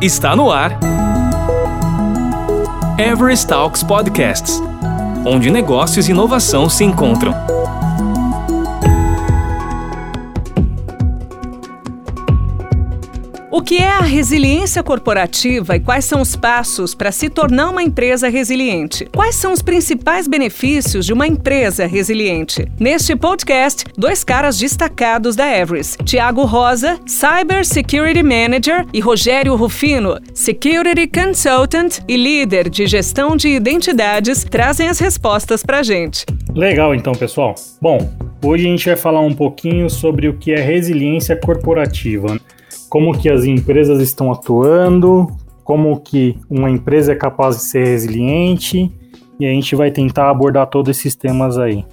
Está no ar. Everest Talks Podcasts onde negócios e inovação se encontram. Que é a resiliência corporativa e quais são os passos para se tornar uma empresa resiliente? Quais são os principais benefícios de uma empresa resiliente? Neste podcast, dois caras destacados da Everest, Tiago Rosa, Cyber Security Manager, e Rogério Rufino, Security Consultant e líder de gestão de identidades, trazem as respostas para a gente. Legal, então, pessoal. Bom, hoje a gente vai falar um pouquinho sobre o que é resiliência corporativa como que as empresas estão atuando, como que uma empresa é capaz de ser resiliente, e a gente vai tentar abordar todos esses temas aí.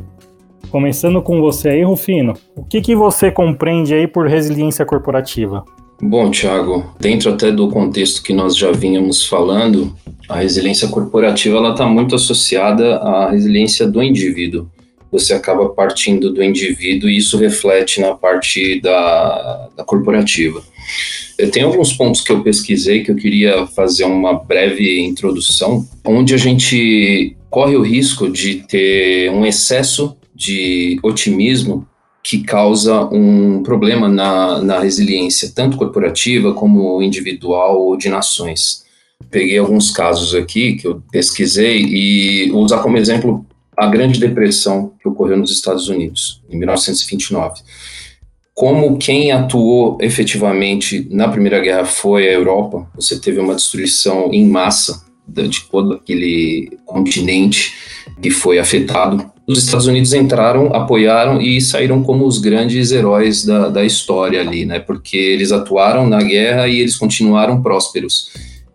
Começando com você aí, Rufino, o que, que você compreende aí por resiliência corporativa? Bom, Thiago, dentro até do contexto que nós já vínhamos falando, a resiliência corporativa ela está muito associada à resiliência do indivíduo. Você acaba partindo do indivíduo e isso reflete na parte da, da corporativa. Tenho alguns pontos que eu pesquisei que eu queria fazer uma breve introdução, onde a gente corre o risco de ter um excesso de otimismo que causa um problema na, na resiliência, tanto corporativa como individual ou de nações. Peguei alguns casos aqui que eu pesquisei e usar como exemplo a Grande Depressão que ocorreu nos Estados Unidos, em 1929 como quem atuou efetivamente na Primeira Guerra foi a Europa, você teve uma destruição em massa de todo aquele continente que foi afetado. Os Estados Unidos entraram, apoiaram e saíram como os grandes heróis da, da história ali, né? Porque eles atuaram na guerra e eles continuaram prósperos.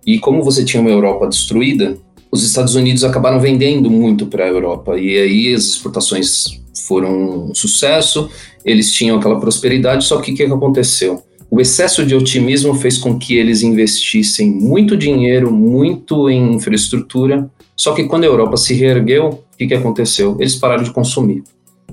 E como você tinha uma Europa destruída, os Estados Unidos acabaram vendendo muito para a Europa e aí as exportações foram um sucesso, eles tinham aquela prosperidade, só que o que, que aconteceu? O excesso de otimismo fez com que eles investissem muito dinheiro, muito em infraestrutura, só que quando a Europa se reergueu, o que, que aconteceu? Eles pararam de consumir.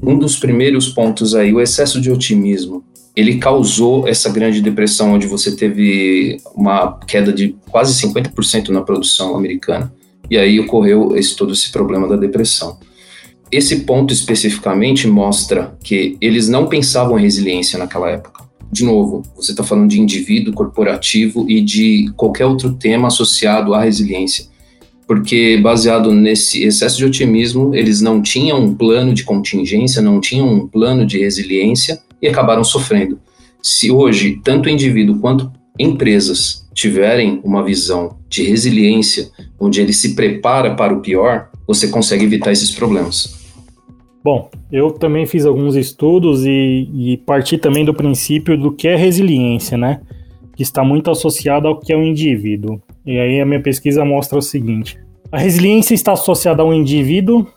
Um dos primeiros pontos aí, o excesso de otimismo, ele causou essa grande depressão, onde você teve uma queda de quase 50% na produção americana. E aí ocorreu esse, todo esse problema da depressão. Esse ponto especificamente mostra que eles não pensavam em resiliência naquela época. De novo, você está falando de indivíduo, corporativo e de qualquer outro tema associado à resiliência. Porque, baseado nesse excesso de otimismo, eles não tinham um plano de contingência, não tinham um plano de resiliência e acabaram sofrendo. Se hoje, tanto o indivíduo quanto empresas tiverem uma visão de resiliência, onde ele se prepara para o pior, você consegue evitar esses problemas. Bom, eu também fiz alguns estudos e, e parti também do princípio do que é resiliência, né? Que está muito associado ao que é o indivíduo. E aí a minha pesquisa mostra o seguinte: a resiliência está associada ao indivíduo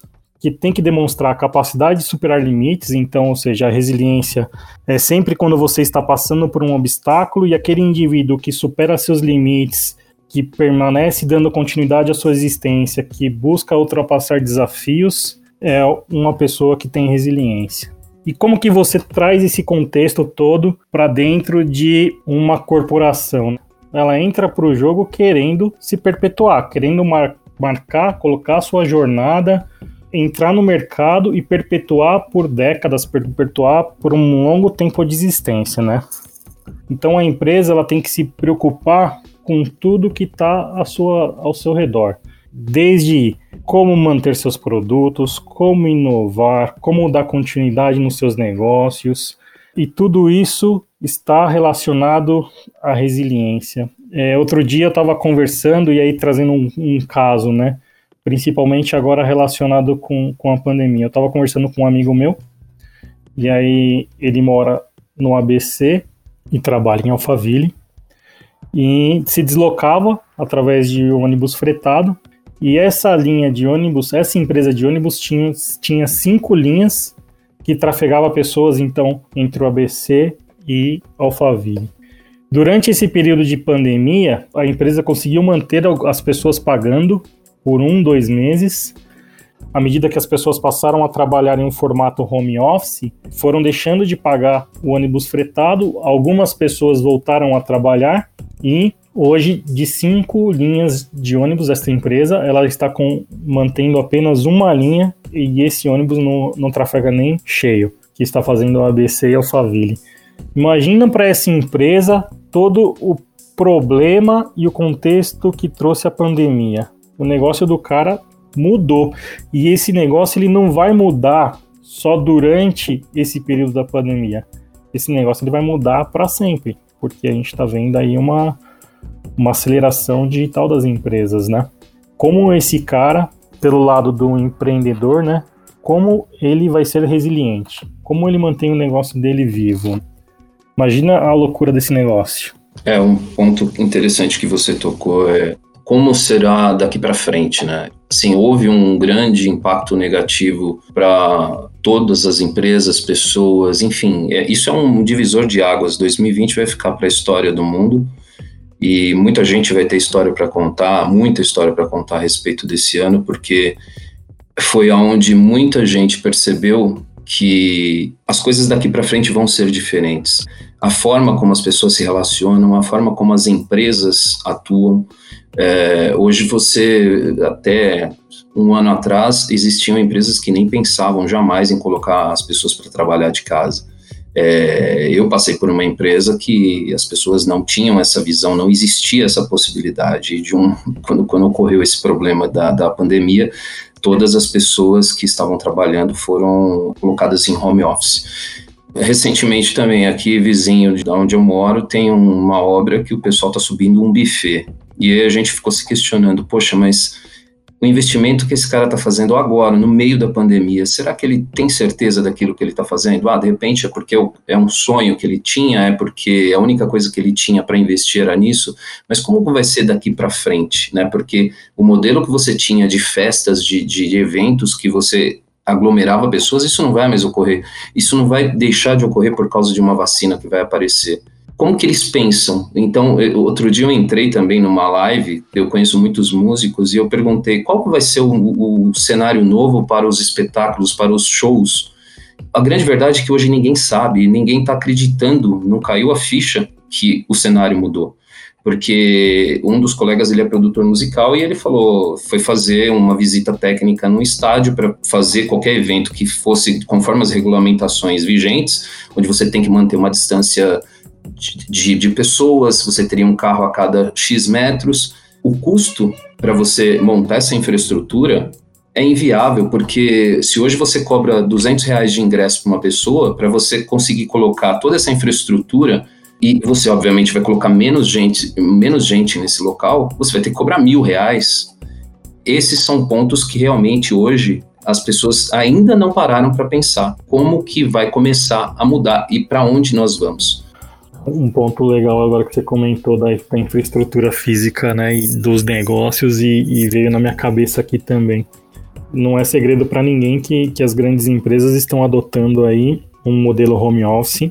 que tem que demonstrar a capacidade de superar limites, então, ou seja, a resiliência é sempre quando você está passando por um obstáculo e aquele indivíduo que supera seus limites, que permanece dando continuidade à sua existência, que busca ultrapassar desafios, é uma pessoa que tem resiliência. E como que você traz esse contexto todo para dentro de uma corporação? Ela entra para o jogo querendo se perpetuar, querendo mar marcar, colocar sua jornada, entrar no mercado e perpetuar por décadas, perpetuar por um longo tempo de existência, né? Então a empresa ela tem que se preocupar com tudo que está ao seu redor desde como manter seus produtos, como inovar, como dar continuidade nos seus negócios, e tudo isso está relacionado à resiliência. É, outro dia eu estava conversando e aí trazendo um, um, caso, né? Principalmente agora relacionado com, com a pandemia. Eu estava conversando com um amigo meu e aí ele mora no ABC e trabalha em Alphaville e se deslocava através de ônibus fretado e essa linha de ônibus, essa empresa de ônibus tinha, tinha cinco linhas que trafegava pessoas, então, entre o ABC e Alphaville. Durante esse período de pandemia, a empresa conseguiu manter as pessoas pagando por um, dois meses. À medida que as pessoas passaram a trabalhar em um formato home office, foram deixando de pagar o ônibus fretado, algumas pessoas voltaram a trabalhar e Hoje, de cinco linhas de ônibus, essa empresa, ela está com, mantendo apenas uma linha e esse ônibus não, não trafega nem cheio, que está fazendo ABC e Alphaville. Imagina para essa empresa todo o problema e o contexto que trouxe a pandemia. O negócio do cara mudou e esse negócio ele não vai mudar só durante esse período da pandemia. Esse negócio ele vai mudar para sempre, porque a gente está vendo aí uma uma aceleração digital das empresas, né? Como esse cara, pelo lado do empreendedor, né? Como ele vai ser resiliente? Como ele mantém o negócio dele vivo? Imagina a loucura desse negócio. É um ponto interessante que você tocou é como será daqui para frente, né? Sim, houve um grande impacto negativo para todas as empresas, pessoas, enfim, é, isso é um divisor de águas. 2020 vai ficar para a história do mundo e muita gente vai ter história para contar, muita história para contar a respeito desse ano, porque foi aonde muita gente percebeu que as coisas daqui para frente vão ser diferentes. A forma como as pessoas se relacionam, a forma como as empresas atuam. É, hoje você, até um ano atrás, existiam empresas que nem pensavam jamais em colocar as pessoas para trabalhar de casa. É, eu passei por uma empresa que as pessoas não tinham essa visão, não existia essa possibilidade de um quando, quando ocorreu esse problema da, da pandemia, todas as pessoas que estavam trabalhando foram colocadas em home office. Recentemente também aqui vizinho de onde eu moro tem uma obra que o pessoal está subindo um buffet e aí a gente ficou se questionando, poxa, mas o investimento que esse cara está fazendo agora, no meio da pandemia, será que ele tem certeza daquilo que ele está fazendo? Ah, de repente é porque é um sonho que ele tinha, é porque a única coisa que ele tinha para investir era nisso, mas como vai ser daqui para frente, né? Porque o modelo que você tinha de festas, de, de eventos que você aglomerava pessoas, isso não vai mais ocorrer. Isso não vai deixar de ocorrer por causa de uma vacina que vai aparecer como que eles pensam? Então, eu, outro dia eu entrei também numa live, eu conheço muitos músicos, e eu perguntei qual vai ser o, o cenário novo para os espetáculos, para os shows. A grande verdade é que hoje ninguém sabe, ninguém está acreditando, não caiu a ficha que o cenário mudou. Porque um dos colegas ele é produtor musical e ele falou, foi fazer uma visita técnica no estádio para fazer qualquer evento que fosse conforme as regulamentações vigentes, onde você tem que manter uma distância de, de pessoas, você teria um carro a cada X metros. O custo para você montar essa infraestrutura é inviável, porque se hoje você cobra 200 reais de ingresso para uma pessoa, para você conseguir colocar toda essa infraestrutura, e você obviamente vai colocar menos gente, menos gente nesse local, você vai ter que cobrar mil reais. Esses são pontos que realmente hoje as pessoas ainda não pararam para pensar como que vai começar a mudar e para onde nós vamos. Um ponto legal agora que você comentou da, da infraestrutura física, né, e dos negócios e, e, veio na minha cabeça aqui também. Não é segredo para ninguém que, que as grandes empresas estão adotando aí um modelo home office.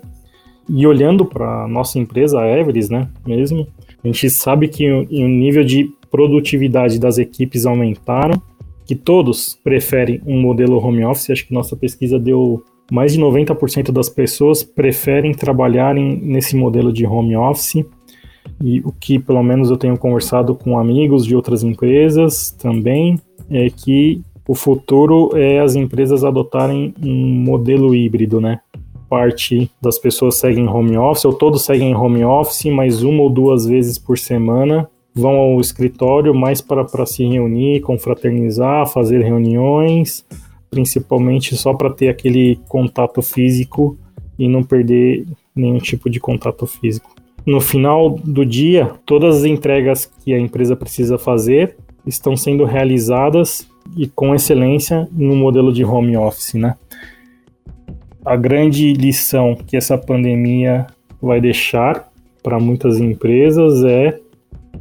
E olhando para nossa empresa, a Everest, né, mesmo, a gente sabe que o, o nível de produtividade das equipes aumentaram, que todos preferem um modelo home office. Acho que nossa pesquisa deu mais de 90% das pessoas preferem trabalhar em, nesse modelo de home office. E o que, pelo menos, eu tenho conversado com amigos de outras empresas também, é que o futuro é as empresas adotarem um modelo híbrido, né? Parte das pessoas seguem home office, ou todos seguem home office, mas uma ou duas vezes por semana vão ao escritório mais para, para se reunir, confraternizar, fazer reuniões, principalmente só para ter aquele contato físico e não perder nenhum tipo de contato físico. No final do dia, todas as entregas que a empresa precisa fazer estão sendo realizadas e com excelência no modelo de home office, né? A grande lição que essa pandemia vai deixar para muitas empresas é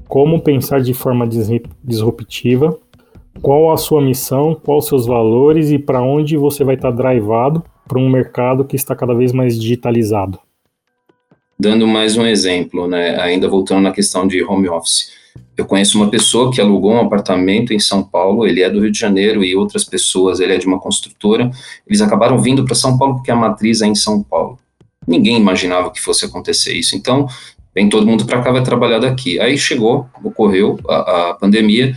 como pensar de forma disruptiva qual a sua missão, quais os seus valores e para onde você vai estar drivado para um mercado que está cada vez mais digitalizado. Dando mais um exemplo, né, ainda voltando na questão de home office. Eu conheço uma pessoa que alugou um apartamento em São Paulo, ele é do Rio de Janeiro e outras pessoas, ele é de uma construtora. Eles acabaram vindo para São Paulo porque a matriz é em São Paulo. Ninguém imaginava que fosse acontecer isso. Então, vem todo mundo para cá, vai trabalhar daqui. Aí chegou, ocorreu a, a pandemia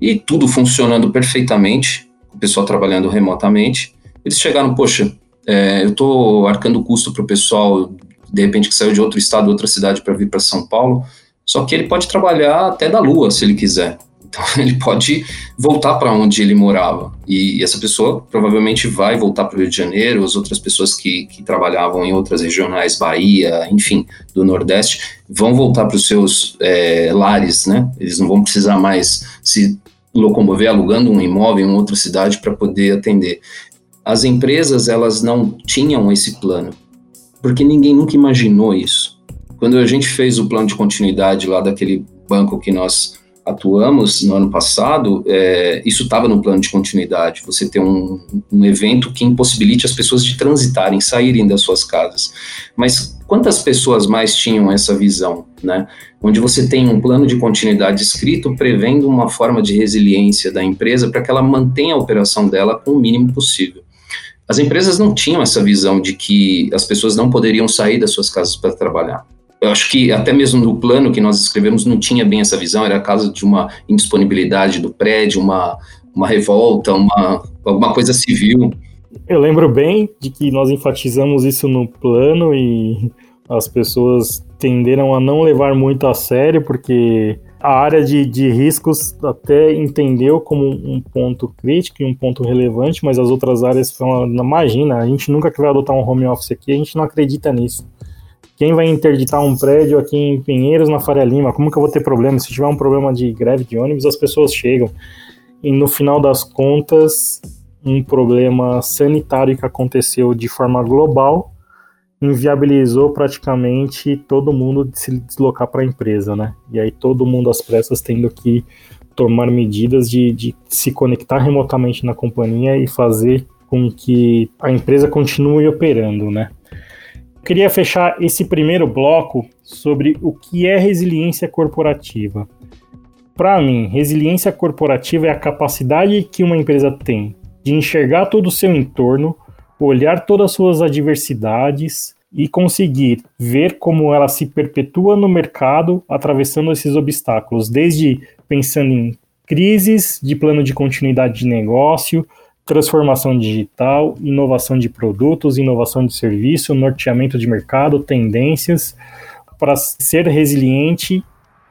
e tudo funcionando perfeitamente, o pessoal trabalhando remotamente. Eles chegaram, poxa, é, eu estou arcando custo para o pessoal, de repente, que saiu de outro estado, outra cidade para vir para São Paulo, só que ele pode trabalhar até da Lua, se ele quiser. Então, ele pode voltar para onde ele morava. E essa pessoa provavelmente vai voltar para o Rio de Janeiro, as outras pessoas que, que trabalhavam em outras regionais, Bahia, enfim, do Nordeste, vão voltar para os seus é, lares, né? Eles não vão precisar mais se locomover alugando um imóvel em outra cidade para poder atender. As empresas, elas não tinham esse plano, porque ninguém nunca imaginou isso. Quando a gente fez o plano de continuidade lá daquele banco que nós atuamos no ano passado, é, isso estava no plano de continuidade. Você ter um, um, evento que impossibilite as pessoas de transitarem, saírem das suas casas. Mas quantas pessoas mais tinham essa visão, né? Onde você tem um plano de continuidade escrito prevendo uma forma de resiliência da empresa para que ela mantenha a operação dela com o mínimo possível. As empresas não tinham essa visão de que as pessoas não poderiam sair das suas casas para trabalhar eu acho que até mesmo no plano que nós escrevemos não tinha bem essa visão, era caso de uma indisponibilidade do prédio, uma, uma revolta, uma, alguma coisa civil. Eu lembro bem de que nós enfatizamos isso no plano e as pessoas tenderam a não levar muito a sério, porque a área de, de riscos até entendeu como um ponto crítico e um ponto relevante, mas as outras áreas falam, imagina, a gente nunca vai adotar um home office aqui, a gente não acredita nisso. Quem vai interditar um prédio aqui em Pinheiros, na Faria Lima? Como que eu vou ter problema? Se tiver um problema de greve de ônibus, as pessoas chegam. E no final das contas, um problema sanitário que aconteceu de forma global inviabilizou praticamente todo mundo de se deslocar para a empresa, né? E aí todo mundo às pressas tendo que tomar medidas de, de se conectar remotamente na companhia e fazer com que a empresa continue operando, né? Queria fechar esse primeiro bloco sobre o que é resiliência corporativa. Para mim, resiliência corporativa é a capacidade que uma empresa tem de enxergar todo o seu entorno, olhar todas as suas adversidades e conseguir ver como ela se perpetua no mercado atravessando esses obstáculos, desde pensando em crises de plano de continuidade de negócio, transformação digital, inovação de produtos, inovação de serviço, norteamento de mercado, tendências, para ser resiliente,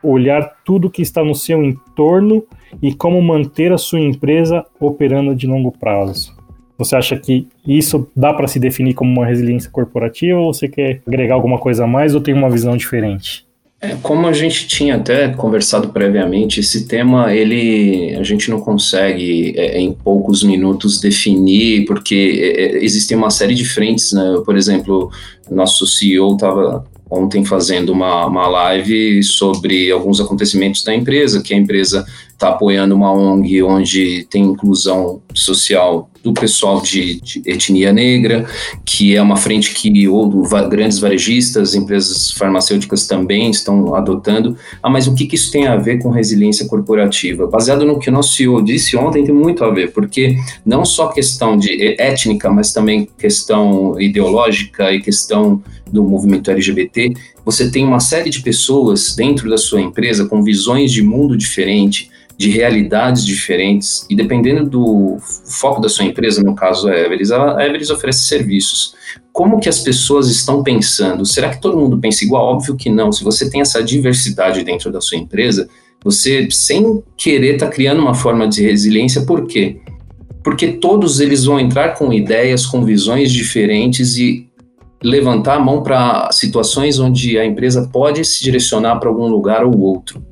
olhar tudo que está no seu entorno e como manter a sua empresa operando de longo prazo. Você acha que isso dá para se definir como uma resiliência corporativa ou você quer agregar alguma coisa a mais ou tem uma visão diferente? É, como a gente tinha até conversado previamente, esse tema ele a gente não consegue é, em poucos minutos definir, porque é, é existem uma série de frentes, né? Por exemplo, nosso CEO estava ontem fazendo uma, uma live sobre alguns acontecimentos da empresa, que a empresa está apoiando uma ONG onde tem inclusão social do pessoal de, de, etnia negra, que é uma frente que ou grandes varejistas, empresas farmacêuticas também estão adotando. Ah, mas o que, que isso tem a ver com resiliência corporativa? Baseado no que o nosso CEO disse ontem, tem muito a ver, porque não só questão de étnica, mas também questão ideológica e questão do movimento LGBT, você tem uma série de pessoas dentro da sua empresa com visões de mundo diferente, de realidades diferentes e dependendo do foco da sua empresa, no caso a Everest, a Everest oferece serviços. Como que as pessoas estão pensando? Será que todo mundo pensa igual? Óbvio que não. Se você tem essa diversidade dentro da sua empresa, você sem querer está criando uma forma de resiliência. Por quê? Porque todos eles vão entrar com ideias, com visões diferentes e levantar a mão para situações onde a empresa pode se direcionar para algum lugar ou outro.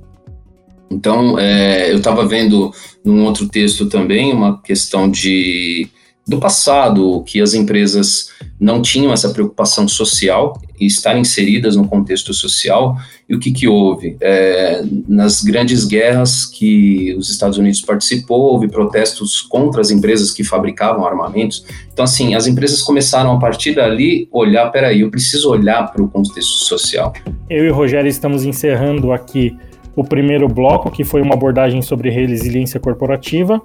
Então, é, eu estava vendo num outro texto também uma questão de do passado, que as empresas não tinham essa preocupação social e estar inseridas no contexto social. E o que, que houve? É, nas grandes guerras que os Estados Unidos participou, houve protestos contra as empresas que fabricavam armamentos. Então, assim, as empresas começaram a partir dali olhar, peraí, eu preciso olhar para o contexto social. Eu e o Rogério estamos encerrando aqui o primeiro bloco, que foi uma abordagem sobre resiliência corporativa.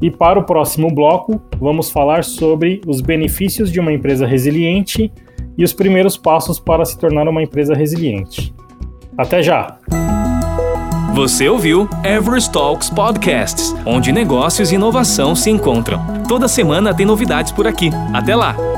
E para o próximo bloco, vamos falar sobre os benefícios de uma empresa resiliente e os primeiros passos para se tornar uma empresa resiliente. Até já! Você ouviu Everest Talks Podcasts, onde negócios e inovação se encontram. Toda semana tem novidades por aqui. Até lá!